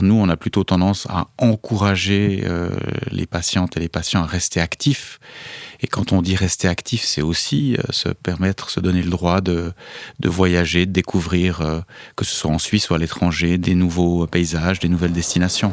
Nous, on a plutôt tendance à encourager euh, les patientes et les patients à rester actifs. Et quand on dit rester actif, c'est aussi euh, se permettre, se donner le droit de, voyager, de découvrir, euh, que ce soit en Suisse ou à l'étranger, des nouveaux paysages, des nouvelles destinations.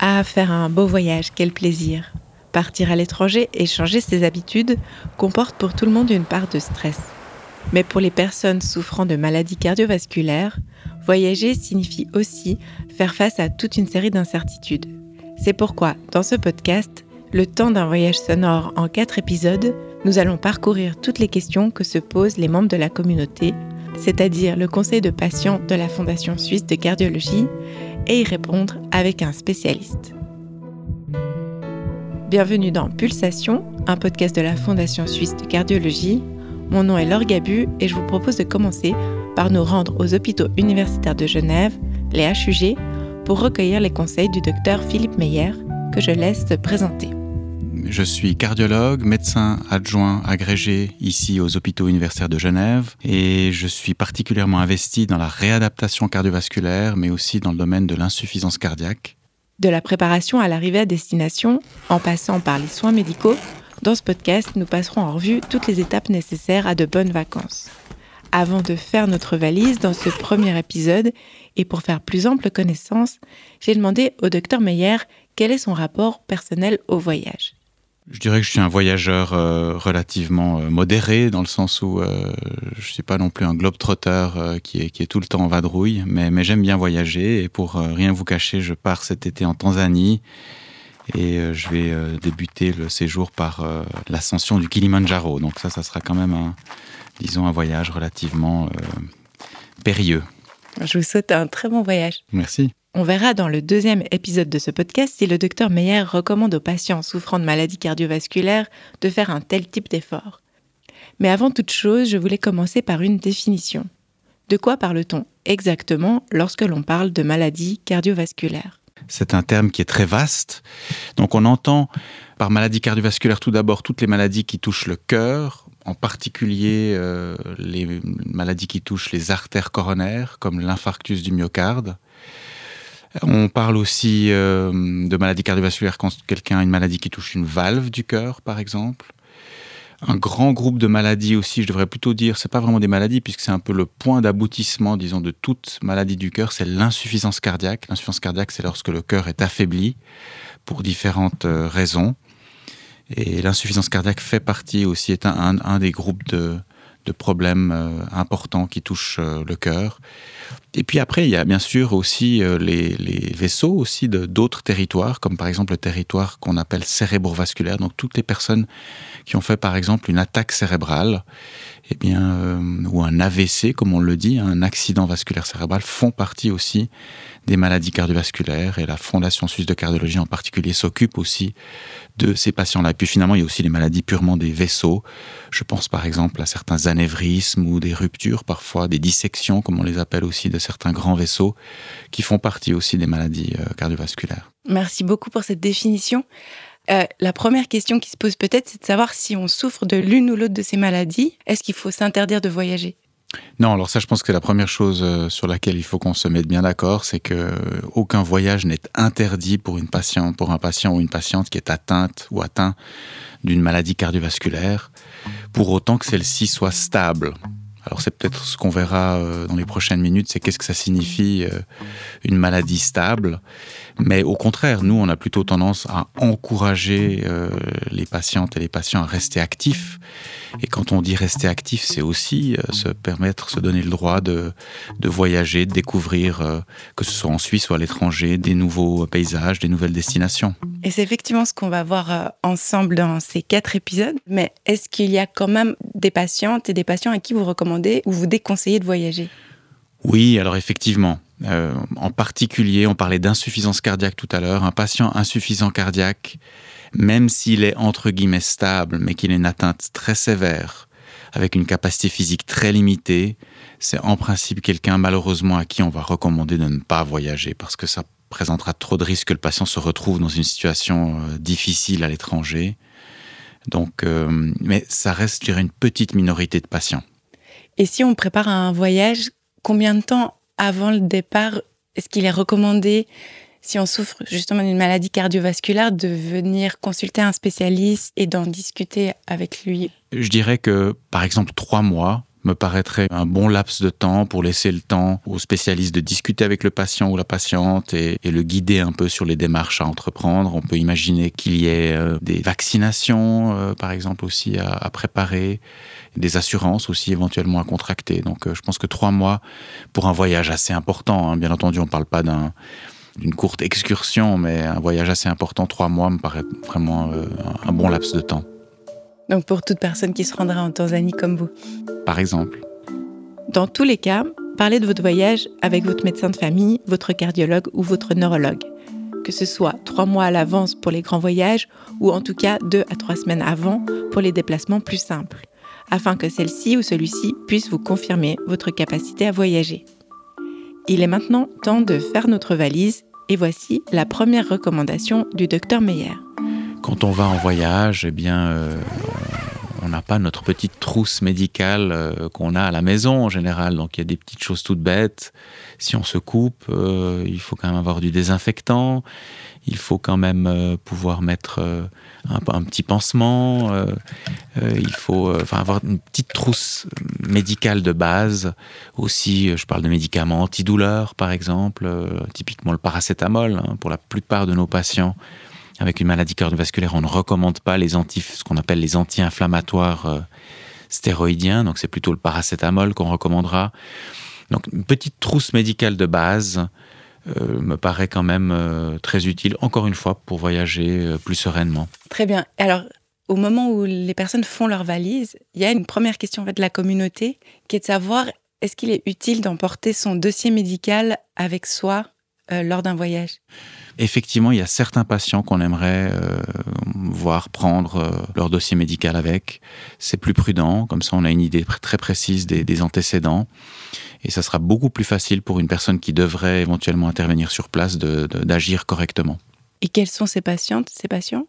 À faire un beau voyage, quel plaisir. Partir à l'étranger et changer ses habitudes comporte pour tout le monde une part de stress. Mais pour les personnes souffrant de maladies cardiovasculaires, voyager signifie aussi faire face à toute une série d'incertitudes. C'est pourquoi, dans ce podcast, le temps d'un voyage sonore en quatre épisodes, nous allons parcourir toutes les questions que se posent les membres de la communauté, c'est-à-dire le conseil de patients de la Fondation suisse de cardiologie, et y répondre avec un spécialiste. Bienvenue dans Pulsation, un podcast de la Fondation suisse de cardiologie. Mon nom est Laure Gabu et je vous propose de commencer par nous rendre aux hôpitaux universitaires de Genève, les HUG, pour recueillir les conseils du docteur Philippe Meyer, que je laisse se présenter. Je suis cardiologue, médecin adjoint agrégé ici aux hôpitaux universitaires de Genève et je suis particulièrement investi dans la réadaptation cardiovasculaire mais aussi dans le domaine de l'insuffisance cardiaque. De la préparation à l'arrivée à destination, en passant par les soins médicaux, dans ce podcast, nous passerons en revue toutes les étapes nécessaires à de bonnes vacances. Avant de faire notre valise dans ce premier épisode, et pour faire plus ample connaissance, j'ai demandé au docteur Meyer quel est son rapport personnel au voyage. Je dirais que je suis un voyageur euh, relativement euh, modéré, dans le sens où euh, je ne suis pas non plus un globe-trotteur qui, est, tout le temps en vadrouille, mais j'aime bien voyager. Et pour rien vous cacher, je pars cet été en Tanzanie. Et je vais débuter le séjour par l'ascension du Kilimanjaro. Donc ça, ça sera quand même, un, disons, un voyage relativement périlleux. Je vous souhaite un très bon voyage. Merci. On verra dans le deuxième épisode de ce podcast si le docteur Meyer recommande aux patients souffrant de maladies cardiovasculaires de faire un tel type d'effort. Mais avant toute chose, je voulais commencer par une définition. De quoi parle-t-on exactement lorsque l'on parle de maladies cardiovasculaires? C'est un terme qui est très vaste. Donc on entend par maladie cardiovasculaire tout d'abord toutes les maladies qui touchent le cœur, en particulier euh, les maladies qui touchent les artères coronaires, comme l'infarctus du myocarde. On parle aussi euh, de maladies cardiovasculaires quand quelqu'un a une maladie qui touche une valve du cœur, par exemple. Un grand groupe de maladies aussi, je devrais plutôt dire, c'est pas vraiment des maladies puisque c'est un peu le point d'aboutissement, disons, de toute maladie du cœur, c'est l'insuffisance cardiaque. L'insuffisance cardiaque, c'est lorsque le cœur est affaibli pour différentes euh, raisons. Et l'insuffisance cardiaque fait partie aussi, est un, des groupes de, problèmes euh, importants qui touchent le cœur. Et puis après, il y a bien sûr aussi euh, les, vaisseaux aussi d'autres territoires, comme par exemple le territoire qu'on appelle cérébrovasculaire. Donc toutes les personnes qui ont fait par exemple une attaque cérébrale, eh bien, euh, ou un AVC, comme on le dit, un accident vasculaire cérébral, font partie aussi des maladies cardiovasculaires. Et la Fondation suisse de cardiologie en particulier s'occupe aussi de ces patients-là. Et puis finalement, il y a aussi les maladies purement des vaisseaux. Je pense par exemple à certains anévrismes ou des ruptures, parfois des dissections, comme on les appelle aussi, de certains grands vaisseaux, qui font partie aussi des maladies euh, cardiovasculaires. Merci beaucoup pour cette définition. Euh, la première question qui se pose peut-être, c'est de savoir si on souffre de l'une ou l'autre de ces maladies. Est-ce qu'il faut s'interdire de voyager? Non, alors ça, je pense que la première chose euh, sur laquelle il faut qu'on se mette bien d'accord, c'est que aucun voyage n'est interdit pour une patiente, pour un patient ou une patiente qui est atteinte ou atteint d'une maladie cardiovasculaire, pour autant que celle-ci soit stable. Alors c'est peut-être ce qu'on verra euh, dans les prochaines minutes, c'est qu'est-ce que ça signifie euh, une maladie stable. Mais au contraire, nous, on a plutôt tendance à encourager euh, les patientes et les patients à rester actifs. Et quand on dit rester actif, c'est aussi se permettre, se donner le droit de, de voyager, de découvrir, que ce soit en Suisse ou à l'étranger, des nouveaux paysages, des nouvelles destinations. Et c'est effectivement ce qu'on va voir ensemble dans ces quatre épisodes. Mais est-ce qu'il y a quand même des patientes et des patients à qui vous recommandez ou vous déconseillez de voyager Oui, alors effectivement. Euh, en particulier, on parlait d'insuffisance cardiaque tout à l'heure. Un patient insuffisant cardiaque, même s'il est entre guillemets stable, mais qu'il ait une atteinte très sévère, avec une capacité physique très limitée, c'est en principe quelqu'un malheureusement à qui on va recommander de ne pas voyager parce que ça présentera trop de risques que le patient se retrouve dans une situation euh, difficile à l'étranger. Donc, euh, mais ça reste, je dirais, une petite minorité de patients. Et si on prépare un voyage, combien de temps avant le départ, est-ce qu'il est recommandé, si on souffre justement d'une maladie cardiovasculaire, de venir consulter un spécialiste et d'en discuter avec lui? Je dirais que, par exemple, trois mois, me paraîtrait un bon laps de temps pour laisser le temps aux spécialistes de discuter avec le patient ou la patiente et, le guider un peu sur les démarches à entreprendre. On peut imaginer qu'il y ait euh, des vaccinations, euh, par exemple, aussi à, préparer, des assurances aussi éventuellement à contracter. Donc euh, je pense que trois mois pour un voyage assez important, hein. bien entendu on ne parle pas d'une courte excursion, mais un voyage assez important, trois mois me paraît vraiment un bon laps de temps. Donc pour toute personne qui se rendra en Tanzanie comme vous. Par exemple. Dans tous les cas, parlez de votre voyage avec votre médecin de famille, votre cardiologue ou votre neurologue. Que ce soit trois mois à l'avance pour les grands voyages ou en tout cas deux à trois semaines avant pour les déplacements plus simples, afin que celle-ci ou celui-ci puisse vous confirmer votre capacité à voyager. Il est maintenant temps de faire notre valise et voici la première recommandation du docteur Meyer. Quand on va en voyage, eh bien, euh, on n'a pas notre petite trousse médicale euh, qu'on a à la maison en général. Donc il y a des petites choses toutes bêtes. Si on se coupe, euh, il faut quand même avoir du désinfectant. Il faut quand même pouvoir mettre un, petit pansement. il faut avoir une petite trousse médicale de base. Aussi, je parle de médicaments antidouleurs, par exemple, typiquement le paracétamol hein, pour la plupart de nos patients avec une maladie cardiovasculaire, on ne recommande pas les anti, ce qu'on appelle les anti-inflammatoires euh, stéroïdiens, donc c'est plutôt le paracétamol qu'on recommandera. Donc une petite trousse médicale de base euh, me paraît quand même euh, très utile, encore une fois, pour voyager plus sereinement. Très bien. Alors, au moment où les personnes font leur valise, il y a une première question en fait, de la communauté qui est de savoir est-ce qu'il est utile d'emporter son dossier médical avec soi? Lors d'un voyage Effectivement, il y a certains patients qu'on aimerait euh, voir prendre euh, leur dossier médical avec. C'est plus prudent, comme ça on a une idée très précise des, antécédents. Et ça sera beaucoup plus facile pour une personne qui devrait éventuellement intervenir sur place d'agir correctement. Et quelles sont ces patientes, ces patients?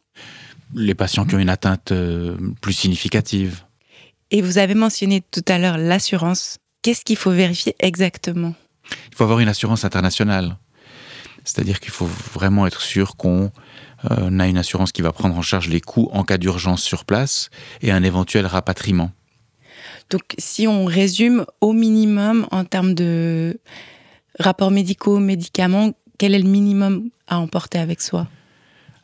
Les patients qui ont une atteinte euh, plus significative. Et vous avez mentionné tout à l'heure l'assurance. Qu'est-ce qu'il faut vérifier exactement? Il faut avoir une assurance internationale. C'est-à-dire qu'il faut vraiment être sûr qu'on euh, a une assurance qui va prendre en charge les coûts en cas d'urgence sur place et un éventuel rapatriement. Donc si on résume au minimum en termes de rapports médicaux, médicaments, quel est le minimum à emporter avec soi?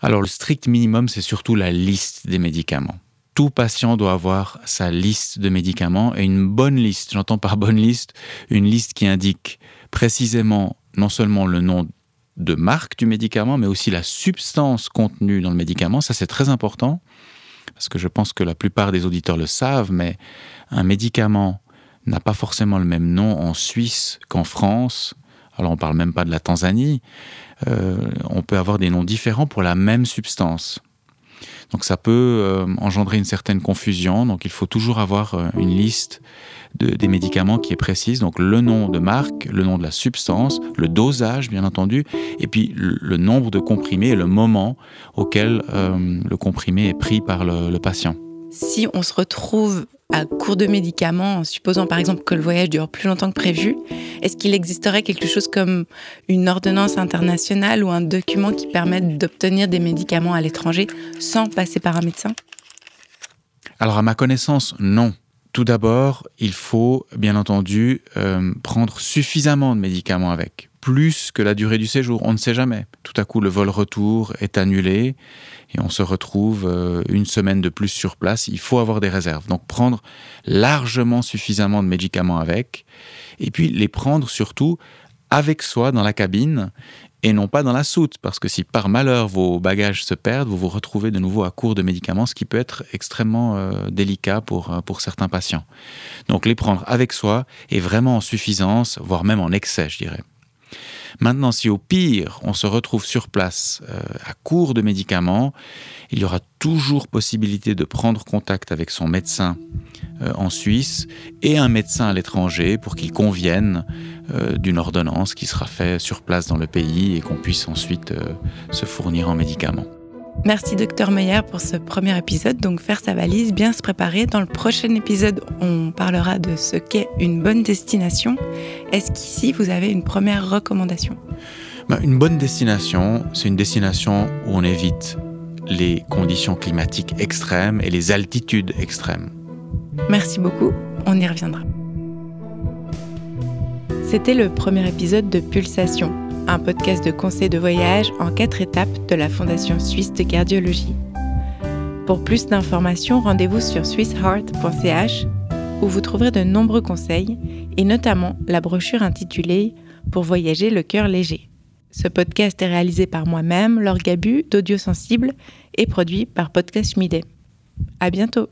Alors le strict minimum, c'est surtout la liste des médicaments. Tout patient doit avoir sa liste de médicaments et une bonne liste, j'entends par bonne liste, une liste qui indique précisément non seulement le nom de marque du médicament, mais aussi la substance contenue dans le médicament. Ça, c'est très important, parce que je pense que la plupart des auditeurs le savent, mais un médicament n'a pas forcément le même nom en Suisse qu'en France. Alors, on ne parle même pas de la Tanzanie. Euh, on peut avoir des noms différents pour la même substance. Donc ça peut euh, engendrer une certaine confusion. Donc il faut toujours avoir euh, une liste des médicaments qui est précise. Donc le nom de marque, le nom de la substance, le dosage bien entendu, et puis le, nombre de comprimés et le moment auquel euh, le comprimé est pris par le patient. Si on se retrouve à court de médicaments, en supposant par exemple que le voyage dure plus longtemps que prévu, est-ce qu'il existerait quelque chose comme une ordonnance internationale ou un document qui permette d'obtenir des médicaments à l'étranger sans passer par un médecin? Alors à ma connaissance, non. Tout d'abord, il faut bien entendu euh, prendre suffisamment de médicaments avec, plus que la durée du séjour. On ne sait jamais. Tout à coup, le vol retour est annulé et on se retrouve euh, une semaine de plus sur place, il faut avoir des réserves. Donc prendre largement suffisamment de médicaments avec, et puis les prendre surtout avec soi dans la cabine et non pas dans la soute, parce que si par malheur vos bagages se perdent, vous vous retrouvez de nouveau à court de médicaments, ce qui peut être extrêmement euh, délicat pour, euh, pour certains patients. Donc les prendre avec soi et vraiment en suffisance, voire même en excès, je dirais. Maintenant, si au pire, on se retrouve sur place euh, à court de médicaments, il y aura toujours possibilité de prendre contact avec son médecin euh, en Suisse et un médecin à l'étranger pour qu'il convienne euh, d'une ordonnance qui sera faite sur place dans le pays et qu'on puisse ensuite se fournir en médicaments. Merci docteur Meyer pour ce premier épisode. Donc faire sa valise, bien se préparer. Dans le prochain épisode, on parlera de ce qu'est une bonne destination. Est-ce qu'ici vous avez une première recommandation? Ben, Une bonne destination, c'est une destination où on évite les conditions climatiques extrêmes et les altitudes extrêmes. Merci beaucoup, on y reviendra. C'était le premier épisode de Pulsation un podcast de conseils de voyage en quatre étapes de la Fondation suisse de cardiologie. Pour plus d'informations, rendez-vous sur swissheart.ch où vous trouverez de nombreux conseils et notamment la brochure intitulée Pour voyager le cœur léger. Ce podcast est réalisé par moi-même, Laure Gabu, d'Audio Sensible, et produit par Podcast Mide. À bientôt!